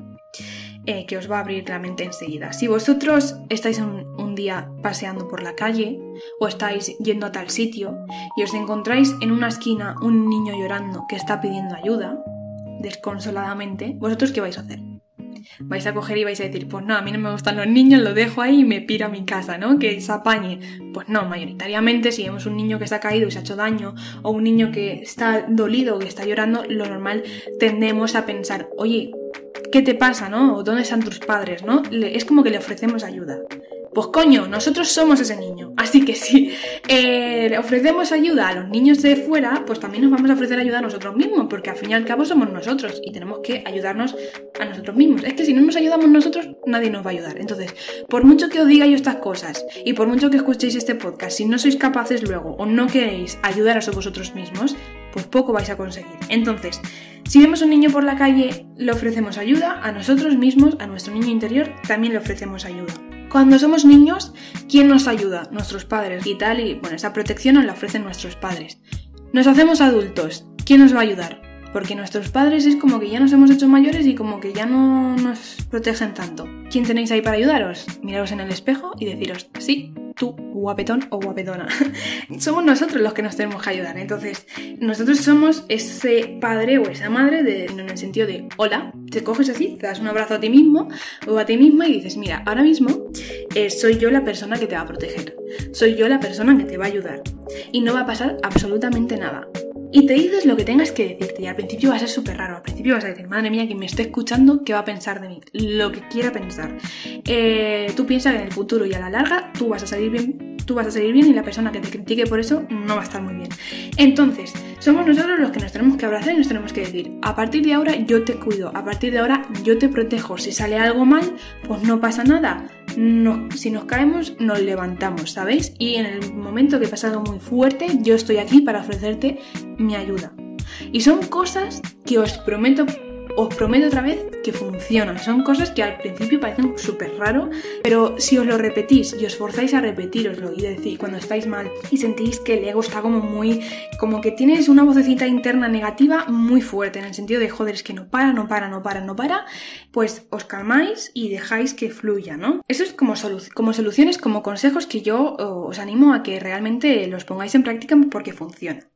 eh, que os va a abrir la mente enseguida. Si vosotros estáis un día paseando por la calle o estáis yendo a tal sitio y os encontráis en una esquina un niño llorando que está pidiendo ayuda, desconsoladamente, ¿vosotros qué vais a hacer? Vais a coger y vais a decir, pues no, a mí no me gustan los niños, lo dejo ahí y me piro a mi casa, ¿no? Que se apañe. Pues no, mayoritariamente si vemos un niño que se ha caído y se ha hecho daño, o un niño que está dolido o que está llorando, lo normal tendemos a pensar, oye, ¿qué te pasa, no? ¿O dónde están tus padres, no? Es como que le ofrecemos ayuda. Pues coño, nosotros somos ese niño. Así que si eh, ofrecemos ayuda a los niños de fuera, pues también nos vamos a ofrecer ayuda a nosotros mismos, porque al fin y al cabo somos nosotros y tenemos que ayudarnos a nosotros mismos. Es que si no nos ayudamos nosotros, nadie nos va a ayudar. Entonces, por mucho que os diga yo estas cosas y por mucho que escuchéis este podcast, si no sois capaces luego o no queréis ayudaros a vosotros mismos, pues poco vais a conseguir. Entonces, si vemos un niño por la calle, le ofrecemos ayuda, a nosotros mismos, a nuestro niño interior, también le ofrecemos ayuda. Cuando somos niños, ¿quién nos ayuda? Nuestros padres y tal, y bueno, esa protección nos la ofrecen nuestros padres. Nos hacemos adultos, ¿quién nos va a ayudar? Porque nuestros padres es como que ya nos hemos hecho mayores y como que ya no nos protegen tanto. ¿Quién tenéis ahí para ayudaros? Miraros en el espejo y deciros, sí, tú, guapetón o guapetona. somos nosotros los que nos tenemos que ayudar. Entonces, nosotros somos ese padre o esa madre de, en el sentido de, hola, te coges así, te das un abrazo a ti mismo o a ti misma y dices, mira, ahora mismo eh, soy yo la persona que te va a proteger. Soy yo la persona que te va a ayudar. Y no va a pasar absolutamente nada y te dices lo que tengas que decirte. Y al principio va a ser súper raro. Al principio vas a decir, madre mía, quien me esté escuchando, ¿qué va a pensar de mí? Lo que quiera pensar. Eh, tú piensas que en el futuro y a la larga tú vas a salir bien, tú vas a salir bien y la persona que te critique por eso no va a estar muy bien. Entonces, somos nosotros los que nos tenemos que abrazar y nos tenemos que decir, a partir de ahora yo te cuido, a partir de ahora yo te protejo. Si sale algo mal, pues no pasa nada. No, si nos caemos, nos levantamos, ¿sabéis? Y en el momento que pasa algo muy fuerte, yo estoy aquí para ofrecerte mi ayuda. Y son cosas que os prometo, os prometo otra vez que funcionan. Son cosas que al principio parecen súper raro, pero si os lo repetís y os forzáis a repetiroslo y decir cuando estáis mal y sentís que el ego está como muy, como que tienes una vocecita interna negativa muy fuerte en el sentido de joder, es que no para, no para, no para, no para, pues os calmáis y dejáis que fluya, ¿no? Eso es como, como soluciones, como consejos que yo os animo a que realmente los pongáis en práctica porque funciona.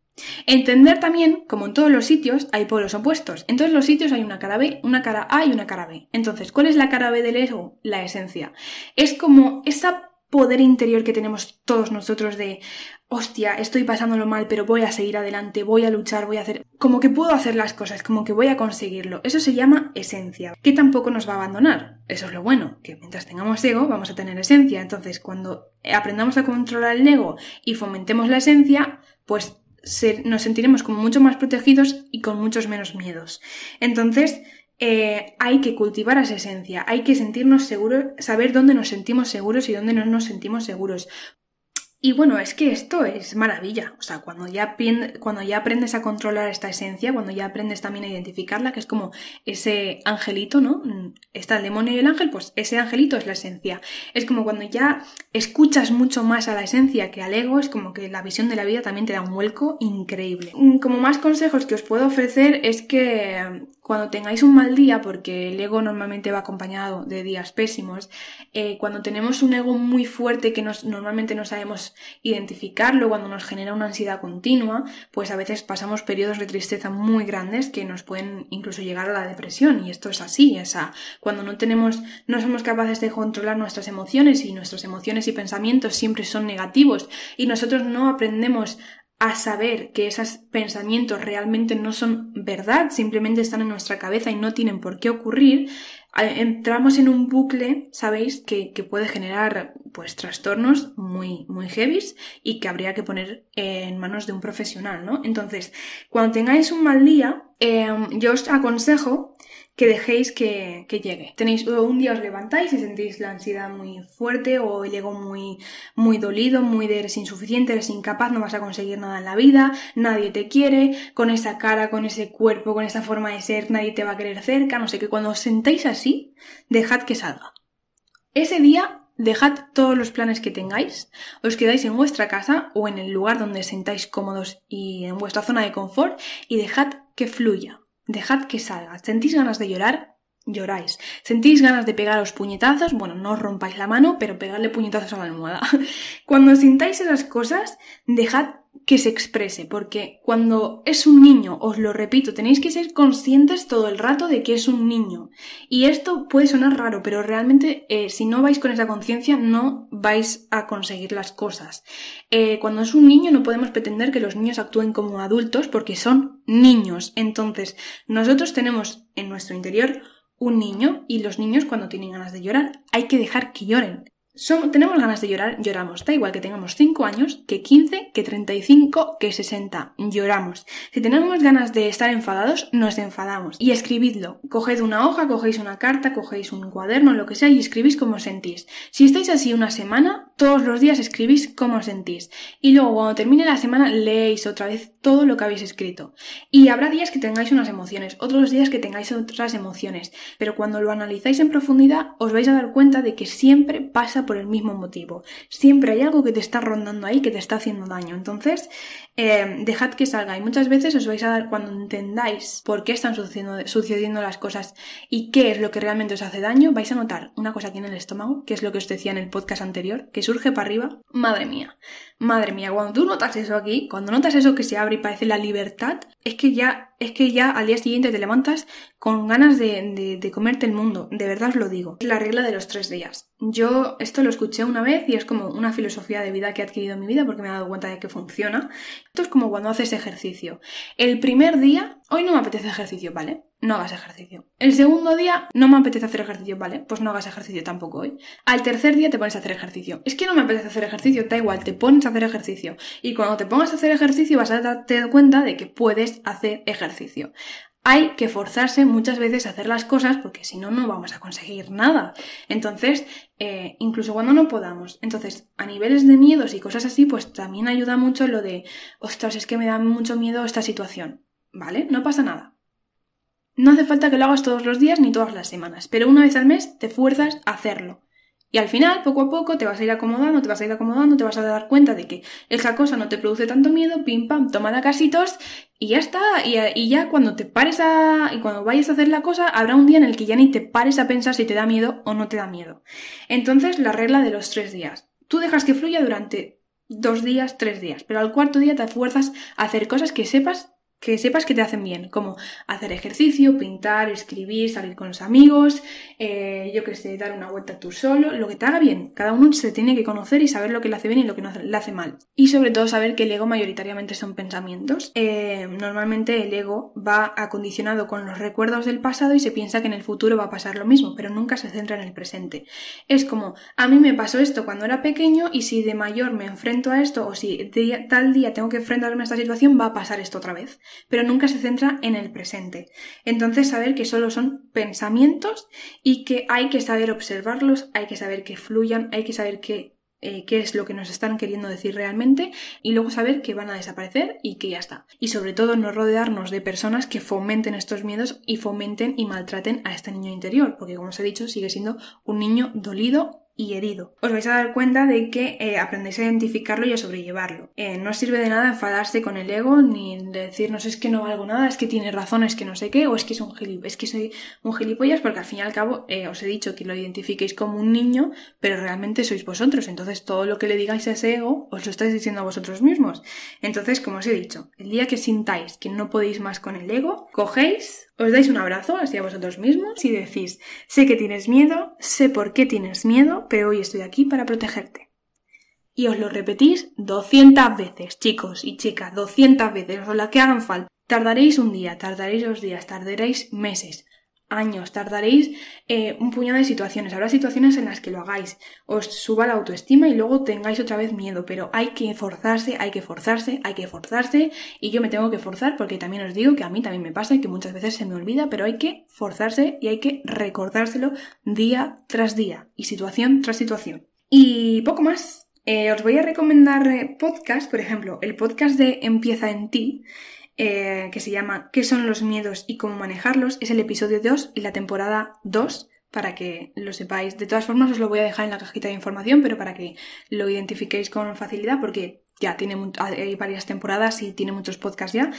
Entender también, como en todos los sitios, hay polos opuestos. En todos los sitios hay una cara B, una cara A y una cara B. Entonces, ¿cuál es la cara B del ego? La esencia. Es como ese poder interior que tenemos todos nosotros de, hostia, estoy pasándolo mal, pero voy a seguir adelante, voy a luchar, voy a hacer... Como que puedo hacer las cosas, como que voy a conseguirlo. Eso se llama esencia, que tampoco nos va a abandonar. Eso es lo bueno, que mientras tengamos ego vamos a tener esencia. Entonces, cuando aprendamos a controlar el ego y fomentemos la esencia, pues nos sentiremos como mucho más protegidos y con muchos menos miedos. Entonces, eh, hay que cultivar esa esencia, hay que sentirnos seguros, saber dónde nos sentimos seguros y dónde no nos sentimos seguros. Y bueno, es que esto es maravilla. O sea, cuando ya, cuando ya aprendes a controlar esta esencia, cuando ya aprendes también a identificarla, que es como ese angelito, ¿no? Está el demonio y el ángel, pues ese angelito es la esencia. Es como cuando ya escuchas mucho más a la esencia que al ego, es como que la visión de la vida también te da un vuelco increíble. Como más consejos que os puedo ofrecer es que cuando tengáis un mal día, porque el ego normalmente va acompañado de días pésimos, eh, cuando tenemos un ego muy fuerte que nos, normalmente no sabemos identificarlo, cuando nos genera una ansiedad continua, pues a veces pasamos periodos de tristeza muy grandes que nos pueden incluso llegar a la depresión. Y esto es así, esa, cuando no tenemos, no somos capaces de controlar nuestras emociones y nuestras emociones y pensamientos siempre son negativos y nosotros no aprendemos a saber que esos pensamientos realmente no son verdad, simplemente están en nuestra cabeza y no tienen por qué ocurrir, entramos en un bucle, sabéis, que, puede generar pues trastornos muy, muy heavies y que habría que poner en manos de un profesional, ¿no? Entonces, cuando tengáis un mal día, em, yo os aconsejo que dejéis que, llegue. Tenéis un día os levantáis y sentís la ansiedad muy fuerte o el ego muy, muy dolido, muy de eres insuficiente, eres incapaz, no vas a conseguir nada en la vida, nadie te quiere, con esa cara, con ese cuerpo, con esa forma de ser, nadie te va a querer cerca, no sé, que cuando os sentáis así, dejad que salga. Ese día Dejad todos los planes que tengáis, os quedáis en vuestra casa o en el lugar donde sentáis cómodos y en vuestra zona de confort y dejad que fluya. Dejad que salga. ¿Sentís ganas de llorar? Lloráis. ¿Sentís ganas de pegaros puñetazos? Bueno, no os rompáis la mano, pero pegadle puñetazos a la almohada. Cuando sintáis esas cosas, dejad que se exprese, porque cuando es un niño, os lo repito, tenéis que ser conscientes todo el rato de que es un niño. Y esto puede sonar raro, pero realmente eh, si no vais con esa conciencia no vais a conseguir las cosas. Eh, cuando es un niño no podemos pretender que los niños actúen como adultos porque son niños. Entonces, nosotros tenemos en nuestro interior un niño y los niños cuando tienen ganas de llorar hay que dejar que lloren tenemos ganas de llorar, lloramos. Da igual que tengamos 5 años, que 15, que 35, que 60. Lloramos. Si tenemos ganas de estar enfadados, nos enfadamos. Y escribidlo. Coged una hoja, cogéis una carta, cogéis un cuaderno, lo que sea, y escribís cómo sentís. Si estáis así una semana, todos los días escribís cómo sentís. Y luego, cuando termine la semana, leéis otra vez todo lo que habéis escrito. Y habrá días que tengáis unas emociones, otros días que tengáis otras emociones. Pero cuando lo analizáis en profundidad, os vais a dar cuenta de que siempre pasa por el mismo motivo. Siempre hay algo que te está rondando ahí, que te está haciendo daño. Entonces, eh, dejad que salga. Y muchas veces os vais a dar, cuando entendáis por qué están sucediendo, sucediendo las cosas y qué es lo que realmente os hace daño, vais a notar una cosa aquí en el estómago, que es lo que os decía en el podcast anterior, que surge para arriba, madre mía. Madre mía, cuando tú notas eso aquí, cuando notas eso que se abre y parece la libertad, es que ya, es que ya al día siguiente te levantas con ganas de, de, comerte el mundo. De verdad os lo digo. Es la regla de los tres días. Yo esto lo escuché una vez y es como una filosofía de vida que he adquirido en mi vida porque me he dado cuenta de que funciona. Esto es como cuando haces ejercicio. El primer día, hoy no me apetece ejercicio, ¿vale? no hagas ejercicio. El segundo día no me apetece hacer ejercicio, ¿vale? Pues no hagas ejercicio tampoco hoy. Al tercer día te pones a hacer ejercicio. Es que no me apetece hacer ejercicio, da igual, te pones a hacer ejercicio. Y cuando te pongas a hacer ejercicio vas a darte cuenta de que puedes hacer ejercicio. Hay que forzarse muchas veces a hacer las cosas porque si no, no vamos a conseguir nada. Entonces, eh, incluso cuando no podamos. Entonces, a niveles de miedos y cosas así, pues también ayuda mucho lo de, ostras, es que me da mucho miedo esta situación. ¿Vale? No pasa nada no hace falta que lo hagas todos los días ni todas las semanas, pero una vez al mes te fuerzas a hacerlo. Y al final, poco a poco, te vas a ir acomodando, te vas a ir acomodando, te vas a dar cuenta de que esa cosa no te produce tanto miedo, pim pam, toma la casitos y ya está. Y, ya cuando te pares a. y cuando vayas a hacer la cosa, habrá un día en el que ya ni te pares a pensar si te da miedo o no te da miedo. Entonces, la regla de los tres días. Tú dejas que fluya durante dos días, tres días, pero al cuarto día te fuerzas a hacer cosas que sepas que sepas que te hacen bien, como hacer ejercicio, pintar, escribir, salir con los amigos, eh, yo que sé, dar una vuelta tú solo, lo que te haga bien. Cada uno se tiene que conocer y saber lo que le hace bien y lo que no le hace mal. Y sobre todo saber que el ego mayoritariamente son pensamientos. Eh, normalmente el ego va acondicionado con los recuerdos del pasado y se piensa que en el futuro va a pasar lo mismo, pero nunca se centra en el presente. Es como, a mí me pasó esto cuando era pequeño y si de mayor me enfrento a esto o si tal día tengo que enfrentarme a esta situación, va a pasar esto otra vez pero nunca se centra en el presente. Entonces saber que solo son pensamientos y que hay que saber observarlos, hay que saber que fluyan, hay que saber eh, qué es lo que nos están queriendo decir realmente y luego saber que van a desaparecer y que ya está. Y sobre todo no rodearnos de personas que fomenten estos miedos y fomenten y maltraten a este niño interior, porque como os he dicho sigue siendo un niño dolido y herido. Os vais a dar cuenta de que eh, aprendéis a identificarlo y a sobrellevarlo. Eh, no sirve de nada enfadarse con el ego ni decirnos es que no valgo nada, es que tiene razón, es que no sé qué, o es que, es, un es que soy un gilipollas, porque al fin y al cabo eh, os he dicho que lo identifiquéis como un niño, pero realmente sois vosotros. Entonces todo lo que le digáis a ese ego os lo estáis diciendo a vosotros mismos. Entonces, como os he dicho, el día que sintáis que no podéis más con el ego, cogéis os dais un abrazo hacia vosotros mismos y decís, sé que tienes miedo, sé por qué tienes miedo, pero hoy estoy aquí para protegerte. Y os lo repetís 200 veces, chicos y chicas, 200 veces, o la que hagan falta. Tardaréis un día, tardaréis dos días, tardaréis meses, años, tardaréis eh, un puñado de situaciones. Habrá situaciones en las que lo hagáis, os suba la autoestima y luego tengáis otra vez miedo, pero hay que forzarse, hay que forzarse, hay que forzarse y yo me tengo que forzar porque también os digo que a mí también me pasa y que muchas veces se me olvida, pero hay que forzarse y hay que recordárselo día tras día y situación tras situación. Y poco más. Eh, os voy a recomendar eh, podcast, por ejemplo, el podcast de Empieza en ti, eh, que se llama ¿Qué son los miedos y cómo manejarlos? Es el episodio 2 y la temporada 2 para que lo sepáis. De todas formas os lo voy a dejar en la cajita de información, pero para que lo identifiquéis con facilidad porque ya tiene hay varias temporadas y tiene muchos podcasts ya.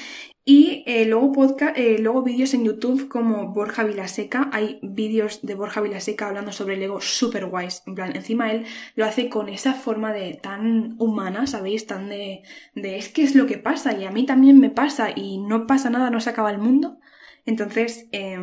Y eh, luego, podcast, eh, luego vídeos en YouTube como Borja Vilaseca. Hay vídeos de Borja Vilaseca hablando sobre el ego super guays. En plan, encima él lo hace con esa forma de tan humana, ¿sabéis? Tan de, de es que es lo que pasa y a mí también me pasa y no pasa nada, no se acaba el mundo. Entonces, eh,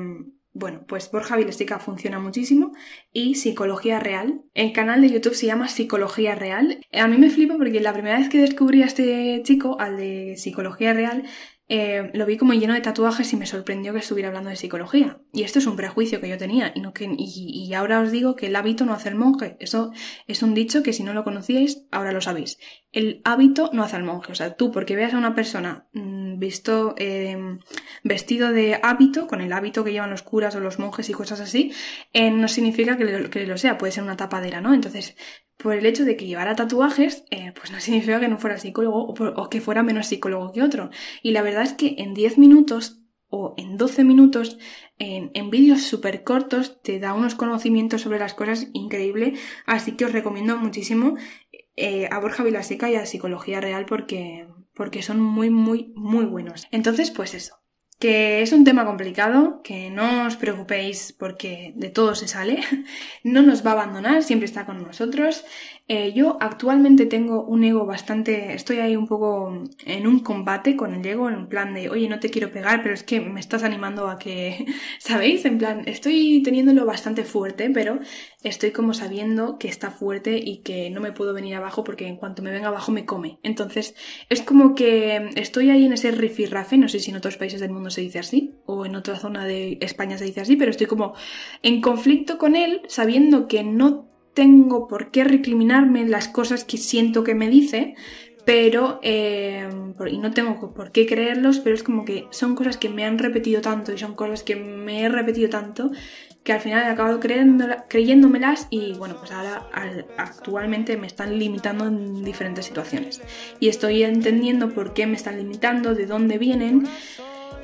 bueno, pues Borja Vilesica funciona muchísimo y Psicología Real. El canal de YouTube se llama Psicología Real. A mí me flipa porque la primera vez que descubrí a este chico, al de Psicología Real, eh, lo vi como lleno de tatuajes y me sorprendió que estuviera hablando de psicología. Y esto es un prejuicio que yo tenía. Y, ahora os digo que el hábito no hace el monje. Eso es un dicho que si no lo conocíais, ahora lo sabéis. El hábito no hace al monje. O sea, tú porque veas a una persona mm, visto, em, vestido de hábito, con el hábito que llevan los curas o los monjes y cosas así, eh, no significa que lo, que lo sea. Puede ser una tapadera, ¿no? Entonces, por el hecho de que llevara tatuajes, eh, pues no significa que no fuera psicólogo o, que fuera menos psicólogo que otro. Y la verdad es que en 10 minutos o en 12 minutos, en, vídeos súper cortos, te da unos conocimientos sobre las cosas increíble. Así que os recomiendo muchísimo eh, a Borja Vilaseca y a Psicología Real porque, porque son muy, muy, muy buenos. Entonces, pues eso. Que es un tema complicado, que no os preocupéis porque de todo se sale, no nos va a abandonar, siempre está con nosotros. Eh, yo actualmente tengo un ego bastante, estoy ahí un poco en un combate con el ego, en plan de, oye, no te quiero pegar, pero es que me estás animando a que, ¿sabéis? En plan, estoy teniéndolo bastante fuerte, pero estoy como sabiendo que está fuerte y que no me puedo venir abajo porque en cuanto me venga abajo me come. Entonces, es como que estoy ahí en ese rifirrafe, no sé si en otros países del mundo se dice así, o en otra zona de España se dice así, pero estoy como en conflicto con él, sabiendo que no tengo por qué recriminarme las cosas que siento que me dice, pero eh, y no tengo por qué creerlos, pero es como que son cosas que me han repetido tanto y son cosas que me he repetido tanto que al final he acabado creyéndomelas y bueno, pues ahora actualmente me están limitando en diferentes situaciones. Y estoy entendiendo por qué me están limitando, de dónde vienen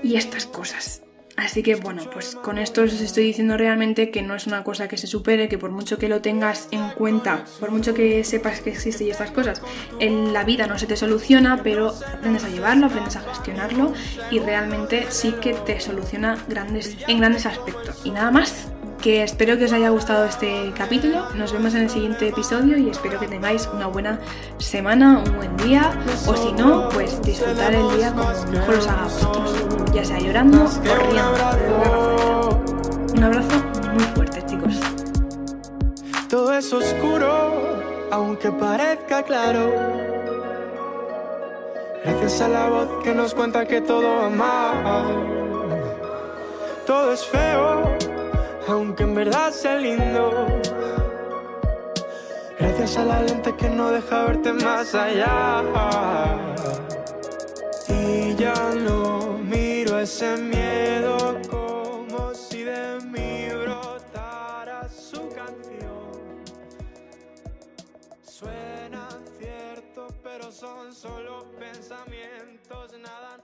y estas cosas. Así que bueno, pues con esto os estoy diciendo realmente que no es una cosa que se supere, que por mucho que lo tengas en cuenta, por mucho que sepas que existe y estas cosas, en la vida no se te soluciona, pero aprendes a llevarlo, aprendes a gestionarlo y realmente sí que te soluciona en grandes aspectos. Y nada más, que espero que os haya gustado este capítulo. Nos vemos en el siguiente episodio y espero que tengáis una buena semana, un buen día o si no, pues disfrutar el día como mejor os haga a vosotros, ya sea llorando o riendo. Un abrazo muy fuerte, chicos. Todo es oscuro, aunque parezca claro. Gracias a la voz que nos cuenta que todo va mal. Todo es feo aunque en verdad sea lindo. Gracias a la lente que no deja verte más allá. Y ya no miro ese miedo como si de mí brotara su canción. Suena cierto, pero son solo pensamientos, nada.